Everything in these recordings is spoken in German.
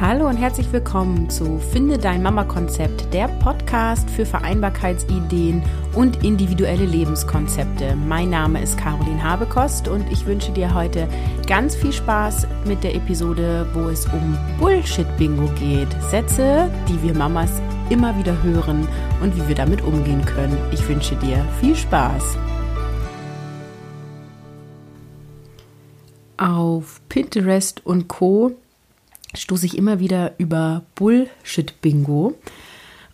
Hallo und herzlich willkommen zu Finde dein Mama-Konzept, der Podcast für Vereinbarkeitsideen und individuelle Lebenskonzepte. Mein Name ist Caroline Habekost und ich wünsche dir heute ganz viel Spaß mit der Episode, wo es um Bullshit-Bingo geht. Sätze, die wir Mamas immer wieder hören und wie wir damit umgehen können. Ich wünsche dir viel Spaß. Auf Pinterest und Co stoße ich immer wieder über Bullshit-Bingo.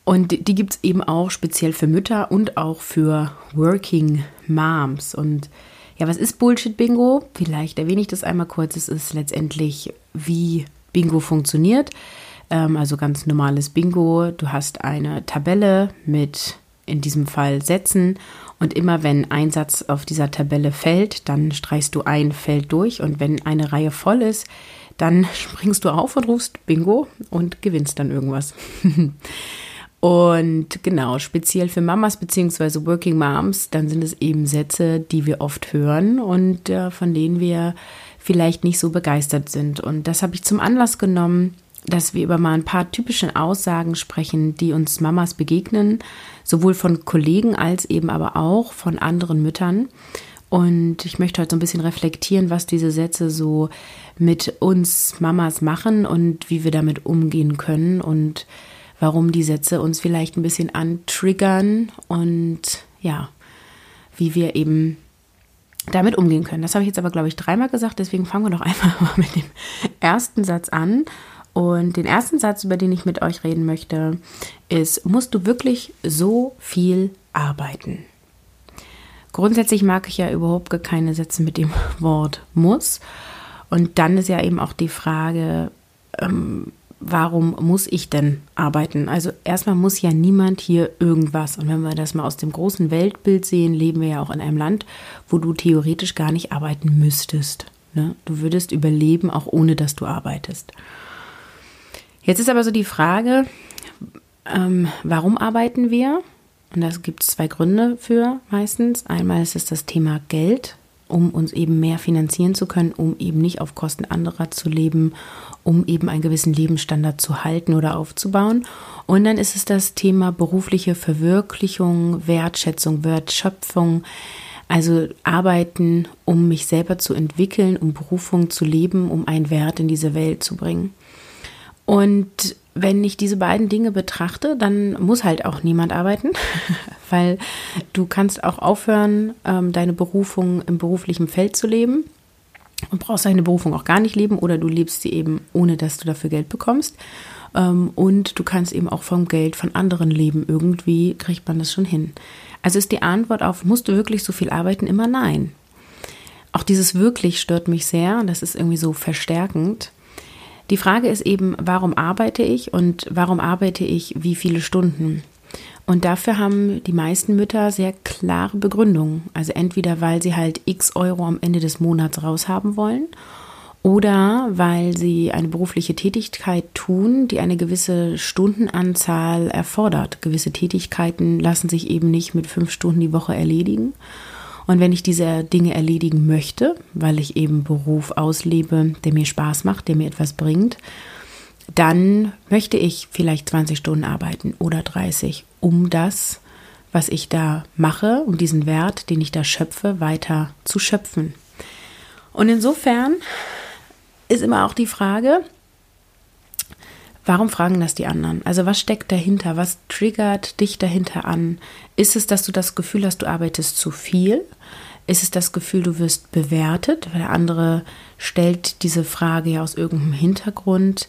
Und die gibt es eben auch speziell für Mütter und auch für Working Moms. Und ja, was ist Bullshit-Bingo? Vielleicht erwähne ich das einmal kurz. Es ist letztendlich, wie Bingo funktioniert. Ähm, also ganz normales Bingo. Du hast eine Tabelle mit in diesem Fall Sätzen und immer wenn ein Satz auf dieser Tabelle fällt, dann streichst du ein Feld durch und wenn eine Reihe voll ist, dann springst du auf und rufst Bingo und gewinnst dann irgendwas. und genau, speziell für Mamas bzw. Working Moms, dann sind es eben Sätze, die wir oft hören und äh, von denen wir vielleicht nicht so begeistert sind. Und das habe ich zum Anlass genommen, dass wir über mal ein paar typische Aussagen sprechen, die uns Mamas begegnen, sowohl von Kollegen als eben aber auch von anderen Müttern. Und ich möchte heute so ein bisschen reflektieren, was diese Sätze so mit uns Mamas machen und wie wir damit umgehen können und warum die Sätze uns vielleicht ein bisschen antriggern und ja, wie wir eben damit umgehen können. Das habe ich jetzt aber, glaube ich, dreimal gesagt, deswegen fangen wir doch einfach mal mit dem ersten Satz an. Und den ersten Satz, über den ich mit euch reden möchte, ist, musst du wirklich so viel arbeiten? Grundsätzlich mag ich ja überhaupt gar keine Sätze mit dem Wort muss. Und dann ist ja eben auch die Frage, ähm, warum muss ich denn arbeiten? Also erstmal muss ja niemand hier irgendwas. Und wenn wir das mal aus dem großen Weltbild sehen, leben wir ja auch in einem Land, wo du theoretisch gar nicht arbeiten müsstest. Ne? Du würdest überleben, auch ohne dass du arbeitest. Jetzt ist aber so die Frage, ähm, warum arbeiten wir? Und da gibt es zwei Gründe für meistens. Einmal ist es das Thema Geld, um uns eben mehr finanzieren zu können, um eben nicht auf Kosten anderer zu leben, um eben einen gewissen Lebensstandard zu halten oder aufzubauen. Und dann ist es das Thema berufliche Verwirklichung, Wertschätzung, Wertschöpfung. Also arbeiten, um mich selber zu entwickeln, um Berufung zu leben, um einen Wert in diese Welt zu bringen. Und wenn ich diese beiden Dinge betrachte, dann muss halt auch niemand arbeiten, weil du kannst auch aufhören, ähm, deine Berufung im beruflichen Feld zu leben und brauchst deine Berufung auch gar nicht leben oder du lebst sie eben, ohne dass du dafür Geld bekommst. Ähm, und du kannst eben auch vom Geld von anderen leben. Irgendwie kriegt man das schon hin. Also ist die Antwort auf, musst du wirklich so viel arbeiten? Immer nein. Auch dieses wirklich stört mich sehr das ist irgendwie so verstärkend die Frage ist eben, warum arbeite ich und warum arbeite ich wie viele Stunden? Und dafür haben die meisten Mütter sehr klare Begründungen. Also entweder weil sie halt x Euro am Ende des Monats raushaben wollen oder weil sie eine berufliche Tätigkeit tun, die eine gewisse Stundenanzahl erfordert. Gewisse Tätigkeiten lassen sich eben nicht mit fünf Stunden die Woche erledigen. Und wenn ich diese Dinge erledigen möchte, weil ich eben Beruf auslebe, der mir Spaß macht, der mir etwas bringt, dann möchte ich vielleicht 20 Stunden arbeiten oder 30, um das, was ich da mache, um diesen Wert, den ich da schöpfe, weiter zu schöpfen. Und insofern ist immer auch die Frage, Warum fragen das die anderen? Also was steckt dahinter? Was triggert dich dahinter an? Ist es, dass du das Gefühl hast, du arbeitest zu viel? Ist es das Gefühl, du wirst bewertet? Weil der andere stellt diese Frage ja aus irgendeinem Hintergrund.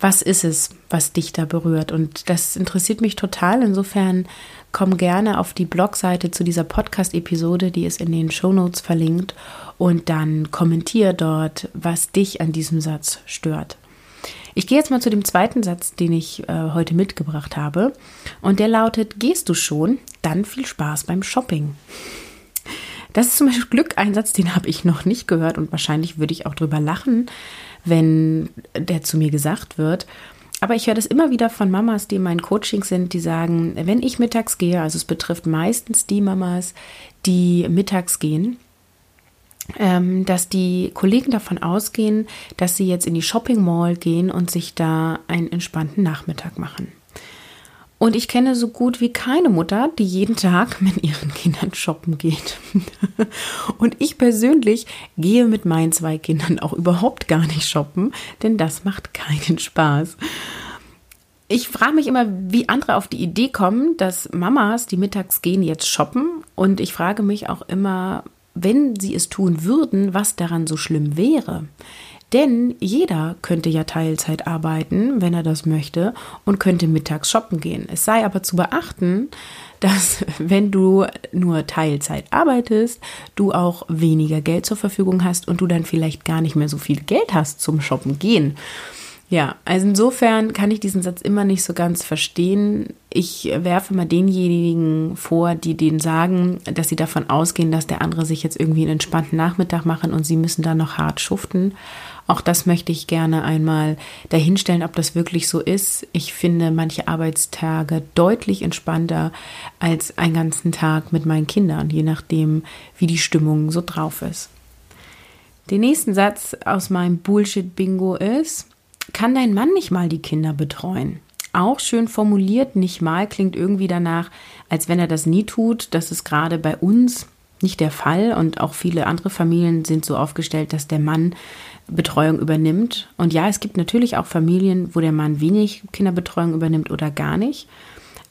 Was ist es, was dich da berührt? Und das interessiert mich total. Insofern komm gerne auf die Blogseite zu dieser Podcast-Episode, die ist in den Shownotes verlinkt, und dann kommentier dort, was dich an diesem Satz stört. Ich gehe jetzt mal zu dem zweiten Satz, den ich äh, heute mitgebracht habe. Und der lautet, gehst du schon, dann viel Spaß beim Shopping. Das ist zum Beispiel Glück ein Satz, den habe ich noch nicht gehört und wahrscheinlich würde ich auch drüber lachen, wenn der zu mir gesagt wird. Aber ich höre das immer wieder von Mamas, die in meinen Coachings sind, die sagen, wenn ich mittags gehe, also es betrifft meistens die Mamas, die mittags gehen, dass die Kollegen davon ausgehen, dass sie jetzt in die Shopping Mall gehen und sich da einen entspannten Nachmittag machen. Und ich kenne so gut wie keine Mutter, die jeden Tag mit ihren Kindern shoppen geht. Und ich persönlich gehe mit meinen zwei Kindern auch überhaupt gar nicht shoppen, denn das macht keinen Spaß. Ich frage mich immer, wie andere auf die Idee kommen, dass Mamas, die mittags gehen, jetzt shoppen. Und ich frage mich auch immer, wenn sie es tun würden, was daran so schlimm wäre. Denn jeder könnte ja Teilzeit arbeiten, wenn er das möchte, und könnte mittags shoppen gehen. Es sei aber zu beachten, dass wenn du nur Teilzeit arbeitest, du auch weniger Geld zur Verfügung hast und du dann vielleicht gar nicht mehr so viel Geld hast zum Shoppen gehen. Ja, also insofern kann ich diesen Satz immer nicht so ganz verstehen. Ich werfe mal denjenigen vor, die denen sagen, dass sie davon ausgehen, dass der andere sich jetzt irgendwie einen entspannten Nachmittag machen und sie müssen da noch hart schuften. Auch das möchte ich gerne einmal dahinstellen, ob das wirklich so ist. Ich finde manche Arbeitstage deutlich entspannter als einen ganzen Tag mit meinen Kindern, je nachdem, wie die Stimmung so drauf ist. Den nächsten Satz aus meinem Bullshit-Bingo ist, kann dein Mann nicht mal die Kinder betreuen? Auch schön formuliert, nicht mal klingt irgendwie danach, als wenn er das nie tut. Das ist gerade bei uns nicht der Fall und auch viele andere Familien sind so aufgestellt, dass der Mann Betreuung übernimmt. Und ja, es gibt natürlich auch Familien, wo der Mann wenig Kinderbetreuung übernimmt oder gar nicht.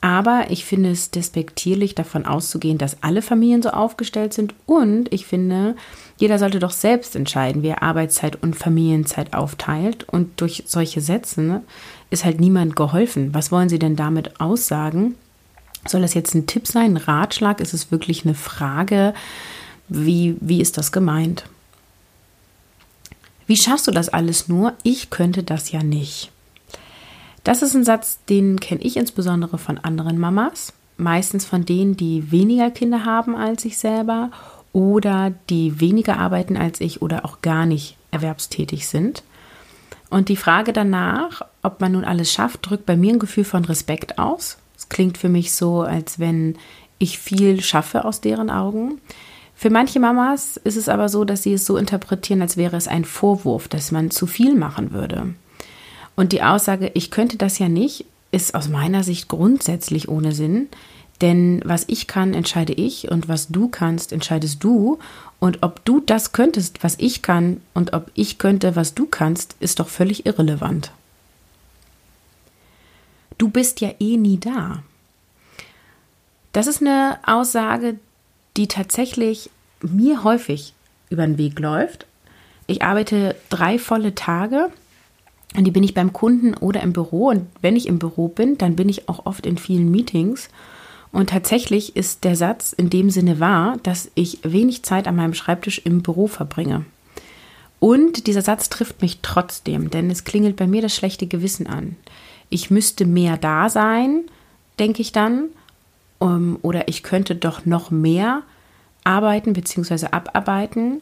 Aber ich finde es despektierlich, davon auszugehen, dass alle Familien so aufgestellt sind. Und ich finde, jeder sollte doch selbst entscheiden, wie er Arbeitszeit und Familienzeit aufteilt. Und durch solche Sätze ist halt niemand geholfen. Was wollen Sie denn damit aussagen? Soll das jetzt ein Tipp sein, ein Ratschlag? Ist es wirklich eine Frage? Wie, wie ist das gemeint? Wie schaffst du das alles nur? Ich könnte das ja nicht. Das ist ein Satz, den kenne ich insbesondere von anderen Mamas, meistens von denen, die weniger Kinder haben als ich selber oder die weniger arbeiten als ich oder auch gar nicht erwerbstätig sind. Und die Frage danach, ob man nun alles schafft, drückt bei mir ein Gefühl von Respekt aus. Es klingt für mich so, als wenn ich viel schaffe aus deren Augen. Für manche Mamas ist es aber so, dass sie es so interpretieren, als wäre es ein Vorwurf, dass man zu viel machen würde. Und die Aussage, ich könnte das ja nicht, ist aus meiner Sicht grundsätzlich ohne Sinn. Denn was ich kann, entscheide ich und was du kannst, entscheidest du. Und ob du das könntest, was ich kann und ob ich könnte, was du kannst, ist doch völlig irrelevant. Du bist ja eh nie da. Das ist eine Aussage, die tatsächlich mir häufig über den Weg läuft. Ich arbeite drei volle Tage und die bin ich beim Kunden oder im Büro. Und wenn ich im Büro bin, dann bin ich auch oft in vielen Meetings. Und tatsächlich ist der Satz in dem Sinne wahr, dass ich wenig Zeit an meinem Schreibtisch im Büro verbringe. Und dieser Satz trifft mich trotzdem, denn es klingelt bei mir das schlechte Gewissen an. Ich müsste mehr da sein, denke ich dann, um, oder ich könnte doch noch mehr arbeiten bzw. abarbeiten.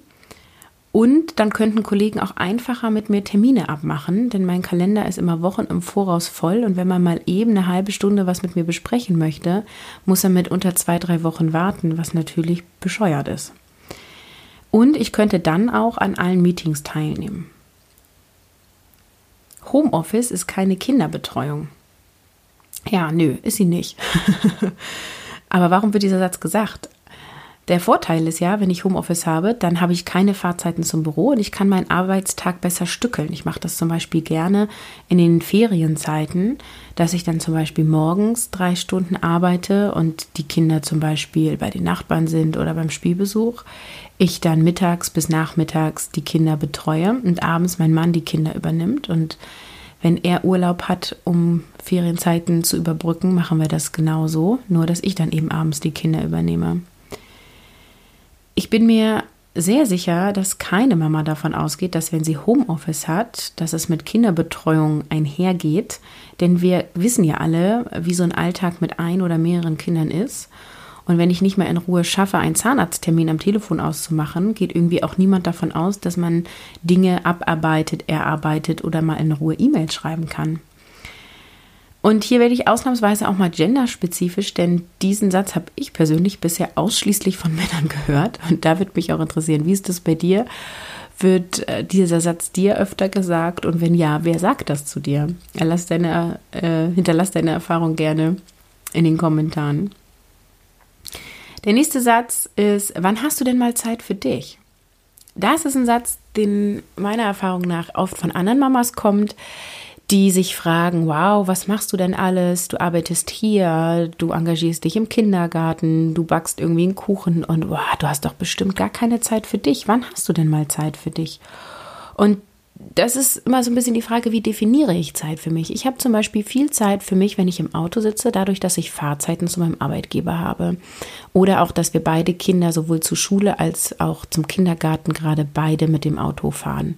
Und dann könnten Kollegen auch einfacher mit mir Termine abmachen, denn mein Kalender ist immer Wochen im Voraus voll und wenn man mal eben eine halbe Stunde was mit mir besprechen möchte, muss er mit unter zwei, drei Wochen warten, was natürlich bescheuert ist. Und ich könnte dann auch an allen Meetings teilnehmen. Homeoffice ist keine Kinderbetreuung. Ja, nö, ist sie nicht. Aber warum wird dieser Satz gesagt? Der Vorteil ist ja, wenn ich Homeoffice habe, dann habe ich keine Fahrzeiten zum Büro und ich kann meinen Arbeitstag besser stückeln. Ich mache das zum Beispiel gerne in den Ferienzeiten, dass ich dann zum Beispiel morgens drei Stunden arbeite und die Kinder zum Beispiel bei den Nachbarn sind oder beim Spielbesuch. Ich dann mittags bis nachmittags die Kinder betreue und abends mein Mann die Kinder übernimmt. Und wenn er Urlaub hat, um Ferienzeiten zu überbrücken, machen wir das genauso, nur dass ich dann eben abends die Kinder übernehme. Ich bin mir sehr sicher, dass keine Mama davon ausgeht, dass wenn sie Homeoffice hat, dass es mit Kinderbetreuung einhergeht. Denn wir wissen ja alle, wie so ein Alltag mit ein oder mehreren Kindern ist. Und wenn ich nicht mehr in Ruhe schaffe, einen Zahnarzttermin am Telefon auszumachen, geht irgendwie auch niemand davon aus, dass man Dinge abarbeitet, erarbeitet oder mal in Ruhe E-Mail schreiben kann. Und hier werde ich ausnahmsweise auch mal genderspezifisch, denn diesen Satz habe ich persönlich bisher ausschließlich von Männern gehört. Und da würde mich auch interessieren, wie ist das bei dir? Wird äh, dieser Satz dir öfter gesagt? Und wenn ja, wer sagt das zu dir? Erlass deine, äh, hinterlass deine Erfahrung gerne in den Kommentaren. Der nächste Satz ist, wann hast du denn mal Zeit für dich? Das ist ein Satz, den meiner Erfahrung nach oft von anderen Mamas kommt, die sich fragen, wow, was machst du denn alles? Du arbeitest hier, du engagierst dich im Kindergarten, du backst irgendwie einen Kuchen und wow, du hast doch bestimmt gar keine Zeit für dich. Wann hast du denn mal Zeit für dich? Und das ist immer so ein bisschen die Frage, wie definiere ich Zeit für mich? Ich habe zum Beispiel viel Zeit für mich, wenn ich im Auto sitze, dadurch, dass ich Fahrzeiten zu meinem Arbeitgeber habe. Oder auch, dass wir beide Kinder sowohl zur Schule als auch zum Kindergarten gerade beide mit dem Auto fahren.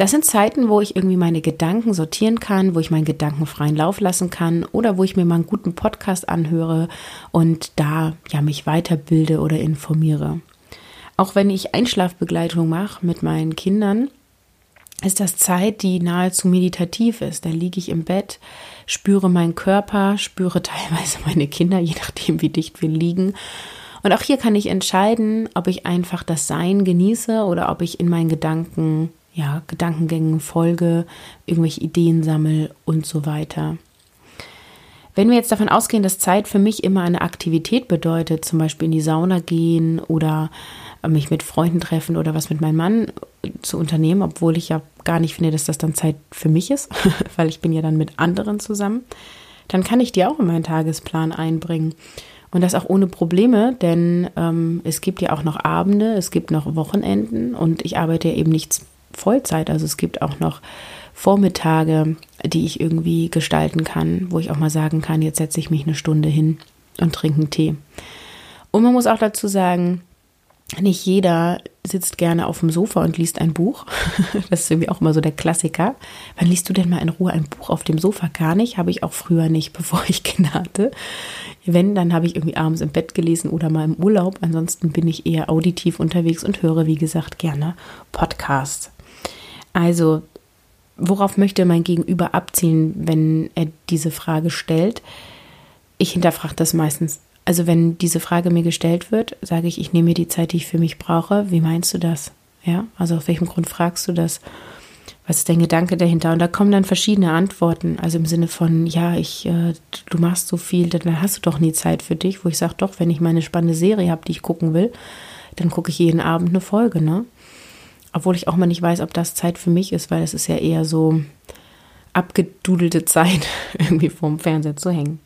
Das sind Zeiten, wo ich irgendwie meine Gedanken sortieren kann, wo ich meinen Gedanken freien Lauf lassen kann oder wo ich mir mal einen guten Podcast anhöre und da ja mich weiterbilde oder informiere. Auch wenn ich Einschlafbegleitung mache mit meinen Kindern, ist das Zeit, die nahezu meditativ ist. Da liege ich im Bett, spüre meinen Körper, spüre teilweise meine Kinder, je nachdem, wie dicht wir liegen. Und auch hier kann ich entscheiden, ob ich einfach das Sein genieße oder ob ich in meinen Gedanken ja, Gedankengängen folge, irgendwelche Ideen sammle und so weiter. Wenn wir jetzt davon ausgehen, dass Zeit für mich immer eine Aktivität bedeutet, zum Beispiel in die Sauna gehen oder mich mit Freunden treffen oder was mit meinem Mann zu unternehmen, obwohl ich ja gar nicht finde, dass das dann Zeit für mich ist, weil ich bin ja dann mit anderen zusammen, dann kann ich die auch in meinen Tagesplan einbringen. Und das auch ohne Probleme, denn ähm, es gibt ja auch noch Abende, es gibt noch Wochenenden und ich arbeite ja eben nicht Vollzeit. Also es gibt auch noch Vormittage, die ich irgendwie gestalten kann, wo ich auch mal sagen kann, jetzt setze ich mich eine Stunde hin und trinke einen Tee. Und man muss auch dazu sagen, nicht jeder sitzt gerne auf dem Sofa und liest ein Buch. Das ist irgendwie auch immer so der Klassiker. Wann liest du denn mal in Ruhe ein Buch auf dem Sofa? Gar nicht, habe ich auch früher nicht, bevor ich Kinder hatte. Wenn, dann habe ich irgendwie abends im Bett gelesen oder mal im Urlaub. Ansonsten bin ich eher auditiv unterwegs und höre, wie gesagt, gerne Podcasts. Also, worauf möchte mein Gegenüber abzielen, wenn er diese Frage stellt? Ich hinterfrage das meistens. Also, wenn diese Frage mir gestellt wird, sage ich, ich nehme mir die Zeit, die ich für mich brauche. Wie meinst du das? Ja, also auf welchem Grund fragst du das? Was ist dein Gedanke dahinter? Und da kommen dann verschiedene Antworten. Also im Sinne von, ja, ich, äh, du machst so viel, dann hast du doch nie Zeit für dich. Wo ich sage, doch, wenn ich meine spannende Serie habe, die ich gucken will, dann gucke ich jeden Abend eine Folge, ne? Obwohl ich auch mal nicht weiß, ob das Zeit für mich ist, weil es ist ja eher so abgedudelte Zeit, irgendwie vorm Fernseher zu hängen.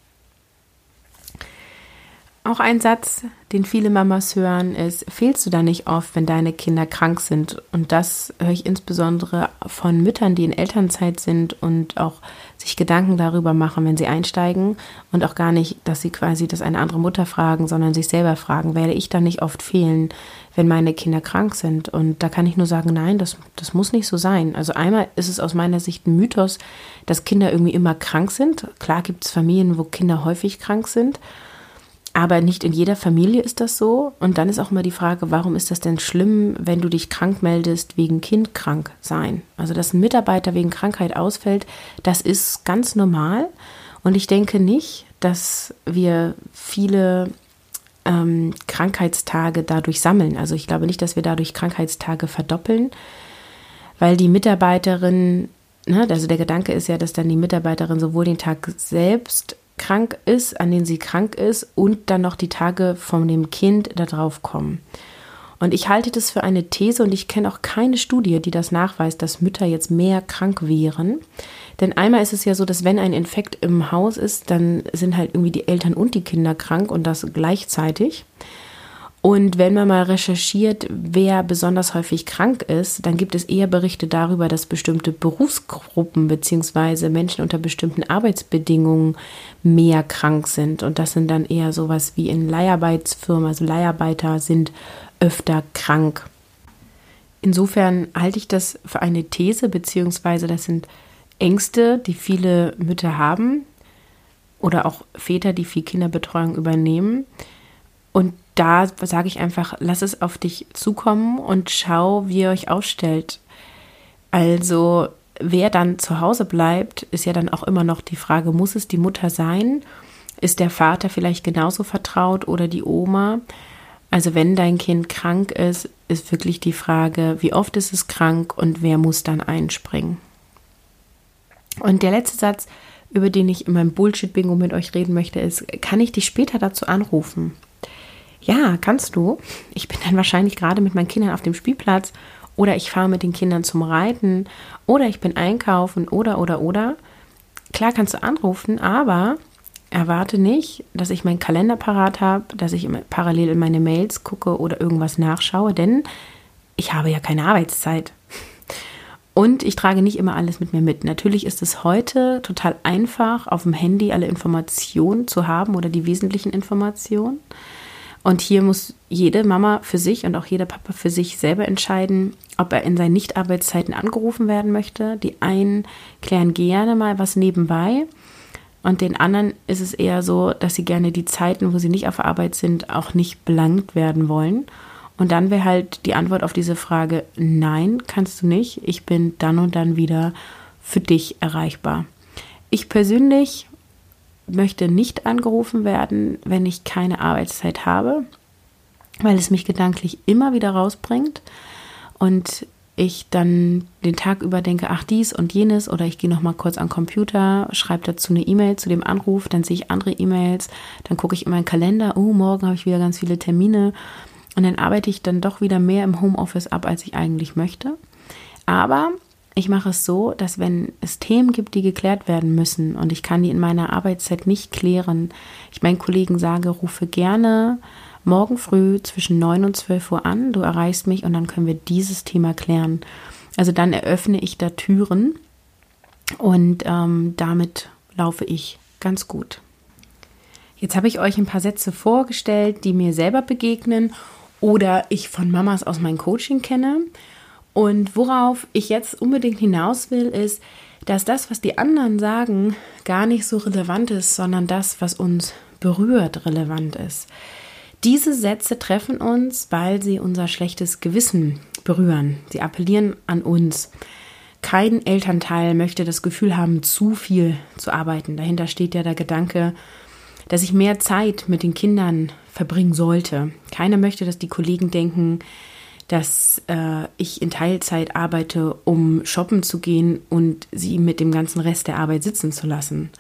Auch ein Satz, den viele Mamas hören, ist, fehlst du da nicht oft, wenn deine Kinder krank sind? Und das höre ich insbesondere von Müttern, die in Elternzeit sind und auch sich Gedanken darüber machen, wenn sie einsteigen und auch gar nicht, dass sie quasi das eine andere Mutter fragen, sondern sich selber fragen, werde ich da nicht oft fehlen, wenn meine Kinder krank sind? Und da kann ich nur sagen, nein, das, das muss nicht so sein. Also einmal ist es aus meiner Sicht ein Mythos, dass Kinder irgendwie immer krank sind. Klar gibt es Familien, wo Kinder häufig krank sind. Aber nicht in jeder Familie ist das so. Und dann ist auch immer die Frage, warum ist das denn schlimm, wenn du dich krank meldest wegen Kindkrank sein? Also, dass ein Mitarbeiter wegen Krankheit ausfällt, das ist ganz normal. Und ich denke nicht, dass wir viele ähm, Krankheitstage dadurch sammeln. Also ich glaube nicht, dass wir dadurch Krankheitstage verdoppeln, weil die Mitarbeiterin, ne, also der Gedanke ist ja, dass dann die Mitarbeiterin sowohl den Tag selbst krank ist, an denen sie krank ist und dann noch die Tage von dem Kind da drauf kommen. Und ich halte das für eine These und ich kenne auch keine Studie, die das nachweist, dass Mütter jetzt mehr krank wären. Denn einmal ist es ja so, dass wenn ein Infekt im Haus ist, dann sind halt irgendwie die Eltern und die Kinder krank und das gleichzeitig. Und wenn man mal recherchiert, wer besonders häufig krank ist, dann gibt es eher Berichte darüber, dass bestimmte Berufsgruppen bzw. Menschen unter bestimmten Arbeitsbedingungen mehr krank sind. Und das sind dann eher sowas wie in Leiharbeitsfirmen, also Leiharbeiter sind öfter krank. Insofern halte ich das für eine These, beziehungsweise das sind Ängste, die viele Mütter haben oder auch Väter, die viel Kinderbetreuung übernehmen. Und da sage ich einfach, lass es auf dich zukommen und schau, wie ihr euch aufstellt. Also wer dann zu Hause bleibt, ist ja dann auch immer noch die Frage, muss es die Mutter sein? Ist der Vater vielleicht genauso vertraut oder die Oma? Also wenn dein Kind krank ist, ist wirklich die Frage, wie oft ist es krank und wer muss dann einspringen? Und der letzte Satz, über den ich in meinem Bullshit-Bingo mit euch reden möchte, ist, kann ich dich später dazu anrufen? Ja, kannst du. Ich bin dann wahrscheinlich gerade mit meinen Kindern auf dem Spielplatz oder ich fahre mit den Kindern zum Reiten oder ich bin einkaufen oder oder oder. Klar kannst du anrufen, aber erwarte nicht, dass ich meinen Kalender parat habe, dass ich parallel in meine Mails gucke oder irgendwas nachschaue, denn ich habe ja keine Arbeitszeit. Und ich trage nicht immer alles mit mir mit. Natürlich ist es heute total einfach, auf dem Handy alle Informationen zu haben oder die wesentlichen Informationen. Und hier muss jede Mama für sich und auch jeder Papa für sich selber entscheiden, ob er in seinen Nichtarbeitszeiten angerufen werden möchte. Die einen klären gerne mal was nebenbei. Und den anderen ist es eher so, dass sie gerne die Zeiten, wo sie nicht auf Arbeit sind, auch nicht belangt werden wollen. Und dann wäre halt die Antwort auf diese Frage, nein, kannst du nicht. Ich bin dann und dann wieder für dich erreichbar. Ich persönlich möchte nicht angerufen werden, wenn ich keine Arbeitszeit habe, weil es mich gedanklich immer wieder rausbringt und ich dann den Tag über denke, ach dies und jenes oder ich gehe noch mal kurz an den Computer, schreibe dazu eine E-Mail zu dem Anruf, dann sehe ich andere E-Mails, dann gucke ich in meinen Kalender, oh, morgen habe ich wieder ganz viele Termine und dann arbeite ich dann doch wieder mehr im Homeoffice ab, als ich eigentlich möchte. Aber ich mache es so, dass wenn es Themen gibt, die geklärt werden müssen und ich kann die in meiner Arbeitszeit nicht klären, ich meinen Kollegen sage, rufe gerne morgen früh zwischen 9 und 12 Uhr an, du erreichst mich und dann können wir dieses Thema klären. Also dann eröffne ich da Türen und ähm, damit laufe ich ganz gut. Jetzt habe ich euch ein paar Sätze vorgestellt, die mir selber begegnen oder ich von Mamas aus meinem Coaching kenne. Und worauf ich jetzt unbedingt hinaus will, ist, dass das, was die anderen sagen, gar nicht so relevant ist, sondern das, was uns berührt, relevant ist. Diese Sätze treffen uns, weil sie unser schlechtes Gewissen berühren. Sie appellieren an uns. Kein Elternteil möchte das Gefühl haben, zu viel zu arbeiten. Dahinter steht ja der Gedanke, dass ich mehr Zeit mit den Kindern verbringen sollte. Keiner möchte, dass die Kollegen denken, dass äh, ich in Teilzeit arbeite, um shoppen zu gehen und sie mit dem ganzen Rest der Arbeit sitzen zu lassen.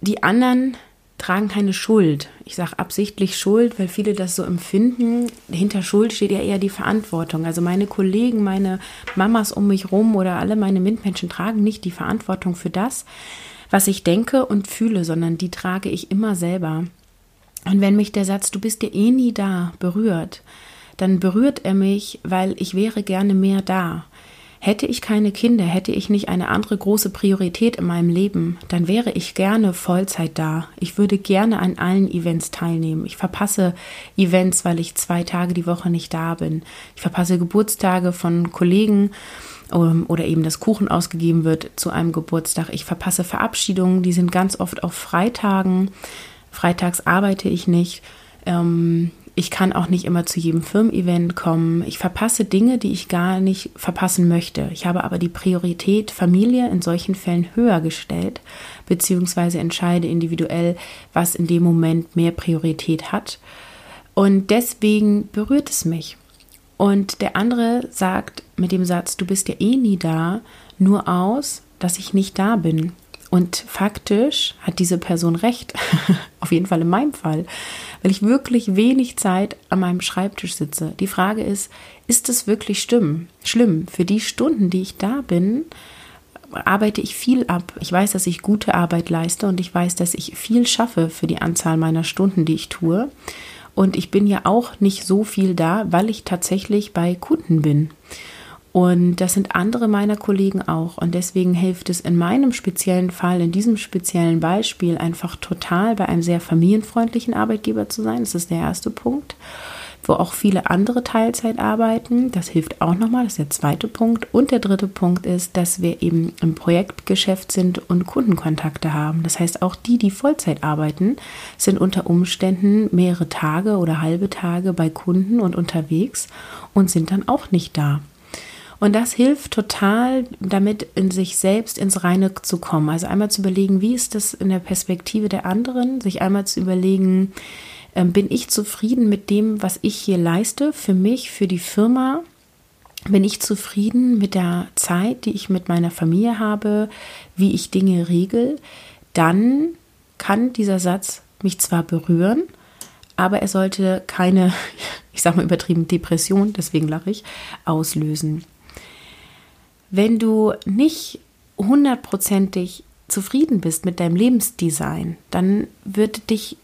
Die anderen tragen keine Schuld. Ich sage absichtlich Schuld, weil viele das so empfinden. Hinter Schuld steht ja eher die Verantwortung. Also meine Kollegen, meine Mamas um mich rum oder alle meine Mitmenschen tragen nicht die Verantwortung für das, was ich denke und fühle, sondern die trage ich immer selber. Und wenn mich der Satz, du bist ja eh nie da, berührt, dann berührt er mich, weil ich wäre gerne mehr da. Hätte ich keine Kinder, hätte ich nicht eine andere große Priorität in meinem Leben, dann wäre ich gerne Vollzeit da. Ich würde gerne an allen Events teilnehmen. Ich verpasse Events, weil ich zwei Tage die Woche nicht da bin. Ich verpasse Geburtstage von Kollegen ähm, oder eben das Kuchen ausgegeben wird zu einem Geburtstag. Ich verpasse Verabschiedungen, die sind ganz oft auf Freitagen. Freitags arbeite ich nicht. Ähm, ich kann auch nicht immer zu jedem Firmen-Event kommen. Ich verpasse Dinge, die ich gar nicht verpassen möchte. Ich habe aber die Priorität Familie in solchen Fällen höher gestellt, beziehungsweise entscheide individuell, was in dem Moment mehr Priorität hat. Und deswegen berührt es mich. Und der andere sagt mit dem Satz, du bist ja eh nie da, nur aus, dass ich nicht da bin. Und faktisch hat diese Person recht, auf jeden Fall in meinem Fall, weil ich wirklich wenig Zeit an meinem Schreibtisch sitze. Die Frage ist, ist es wirklich schlimm? Schlimm. Für die Stunden, die ich da bin, arbeite ich viel ab. Ich weiß, dass ich gute Arbeit leiste und ich weiß, dass ich viel schaffe für die Anzahl meiner Stunden, die ich tue. Und ich bin ja auch nicht so viel da, weil ich tatsächlich bei Kunden bin. Und das sind andere meiner Kollegen auch. Und deswegen hilft es in meinem speziellen Fall, in diesem speziellen Beispiel, einfach total bei einem sehr familienfreundlichen Arbeitgeber zu sein. Das ist der erste Punkt. Wo auch viele andere Teilzeit arbeiten. Das hilft auch nochmal. Das ist der zweite Punkt. Und der dritte Punkt ist, dass wir eben im Projektgeschäft sind und Kundenkontakte haben. Das heißt, auch die, die Vollzeit arbeiten, sind unter Umständen mehrere Tage oder halbe Tage bei Kunden und unterwegs und sind dann auch nicht da. Und das hilft total, damit in sich selbst ins Reine zu kommen. Also einmal zu überlegen, wie ist das in der Perspektive der anderen, sich einmal zu überlegen, ähm, bin ich zufrieden mit dem, was ich hier leiste, für mich, für die Firma? Bin ich zufrieden mit der Zeit, die ich mit meiner Familie habe, wie ich Dinge regel? Dann kann dieser Satz mich zwar berühren, aber er sollte keine, ich sage mal übertrieben, Depression, deswegen lache ich, auslösen. Wenn du nicht hundertprozentig zufrieden bist mit deinem Lebensdesign, dann wird dich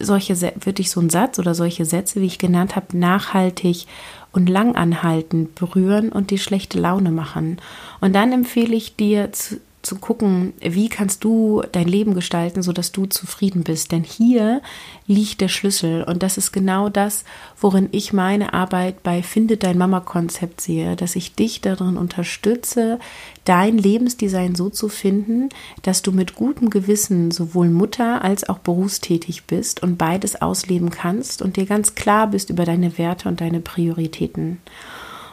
solche wird dich so ein Satz oder solche Sätze, wie ich genannt habe, nachhaltig und langanhaltend berühren und dir schlechte Laune machen. Und dann empfehle ich dir zu, zu gucken, wie kannst du dein Leben gestalten, sodass du zufrieden bist. Denn hier liegt der Schlüssel und das ist genau das, worin ich meine Arbeit bei Finde dein Mama-Konzept sehe, dass ich dich darin unterstütze, dein Lebensdesign so zu finden, dass du mit gutem Gewissen sowohl Mutter als auch berufstätig bist und beides ausleben kannst und dir ganz klar bist über deine Werte und deine Prioritäten.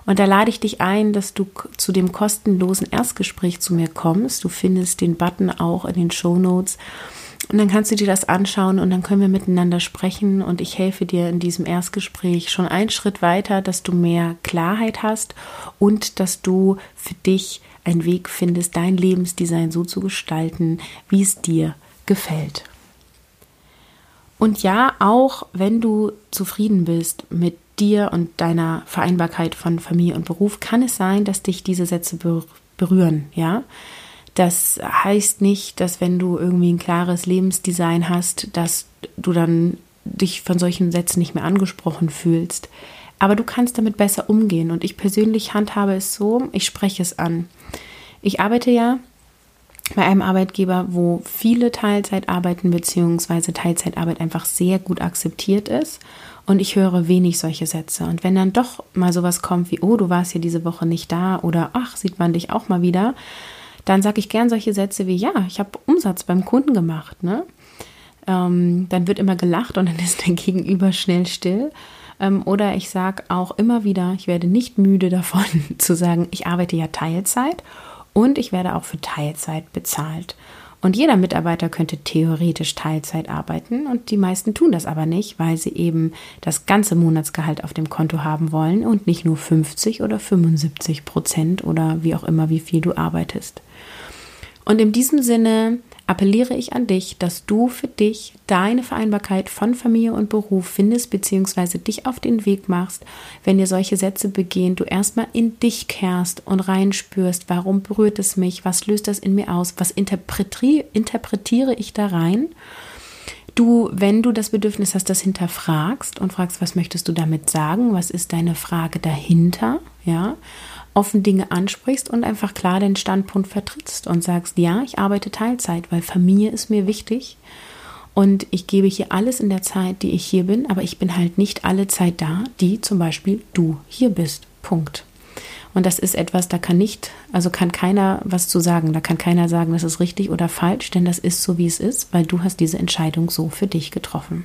Und da lade ich dich ein, dass du zu dem kostenlosen Erstgespräch zu mir kommst. Du findest den Button auch in den Show Notes. Und dann kannst du dir das anschauen und dann können wir miteinander sprechen und ich helfe dir in diesem Erstgespräch schon einen Schritt weiter, dass du mehr Klarheit hast und dass du für dich einen Weg findest, dein Lebensdesign so zu gestalten, wie es dir gefällt. Und ja, auch wenn du zufrieden bist mit dir und deiner Vereinbarkeit von Familie und Beruf kann es sein, dass dich diese Sätze berühren, ja. Das heißt nicht, dass wenn du irgendwie ein klares Lebensdesign hast, dass du dann dich von solchen Sätzen nicht mehr angesprochen fühlst. Aber du kannst damit besser umgehen. Und ich persönlich handhabe es so, ich spreche es an. Ich arbeite ja bei einem Arbeitgeber, wo viele Teilzeit arbeiten, beziehungsweise Teilzeitarbeit einfach sehr gut akzeptiert ist und ich höre wenig solche Sätze. Und wenn dann doch mal sowas kommt wie, oh, du warst ja diese Woche nicht da oder ach, sieht man dich auch mal wieder, dann sage ich gern solche Sätze wie, ja, ich habe Umsatz beim Kunden gemacht. Ne? Ähm, dann wird immer gelacht und dann ist der Gegenüber schnell still. Ähm, oder ich sage auch immer wieder, ich werde nicht müde davon zu sagen, ich arbeite ja Teilzeit und ich werde auch für Teilzeit bezahlt. Und jeder Mitarbeiter könnte theoretisch Teilzeit arbeiten und die meisten tun das aber nicht, weil sie eben das ganze Monatsgehalt auf dem Konto haben wollen und nicht nur 50 oder 75 Prozent oder wie auch immer, wie viel du arbeitest. Und in diesem Sinne appelliere ich an dich, dass du für dich deine Vereinbarkeit von Familie und Beruf findest, beziehungsweise dich auf den Weg machst, wenn dir solche Sätze begehen, du erstmal in dich kehrst und reinspürst, warum berührt es mich, was löst das in mir aus, was interpretiere, ich da rein. Du, wenn du das Bedürfnis hast, das hinterfragst und fragst, was möchtest du damit sagen, was ist deine Frage dahinter, ja, offen Dinge ansprichst und einfach klar den Standpunkt vertrittst und sagst, ja, ich arbeite Teilzeit, weil Familie ist mir wichtig und ich gebe hier alles in der Zeit, die ich hier bin, aber ich bin halt nicht alle Zeit da, die zum Beispiel du hier bist. Punkt. Und das ist etwas, da kann nicht, also kann keiner was zu sagen. Da kann keiner sagen, das ist richtig oder falsch, denn das ist so, wie es ist, weil du hast diese Entscheidung so für dich getroffen.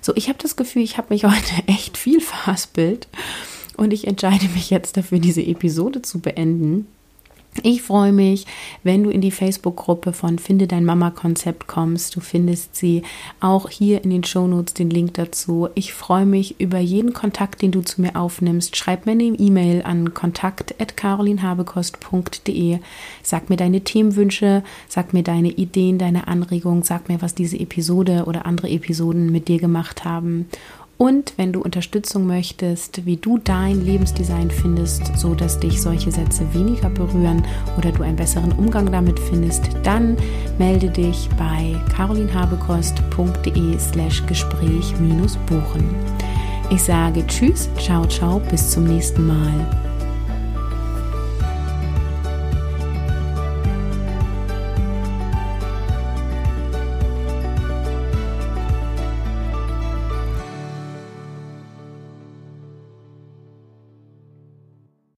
So, ich habe das Gefühl, ich habe mich heute echt viel verhaspelt und ich entscheide mich jetzt dafür, diese Episode zu beenden. Ich freue mich, wenn du in die Facebook-Gruppe von Finde dein Mama-Konzept kommst. Du findest sie auch hier in den Shownotes den Link dazu. Ich freue mich über jeden Kontakt, den du zu mir aufnimmst. Schreib mir eine E-Mail an kontakt.carolinhabekost.de. Sag mir deine Themenwünsche, sag mir deine Ideen, deine Anregungen, sag mir, was diese Episode oder andere Episoden mit dir gemacht haben. Und wenn du Unterstützung möchtest, wie du dein Lebensdesign findest, so dass dich solche Sätze weniger berühren oder du einen besseren Umgang damit findest, dann melde dich bei carolinhabekost.de slash Gespräch buchen. Ich sage Tschüss, ciao, ciao, bis zum nächsten Mal.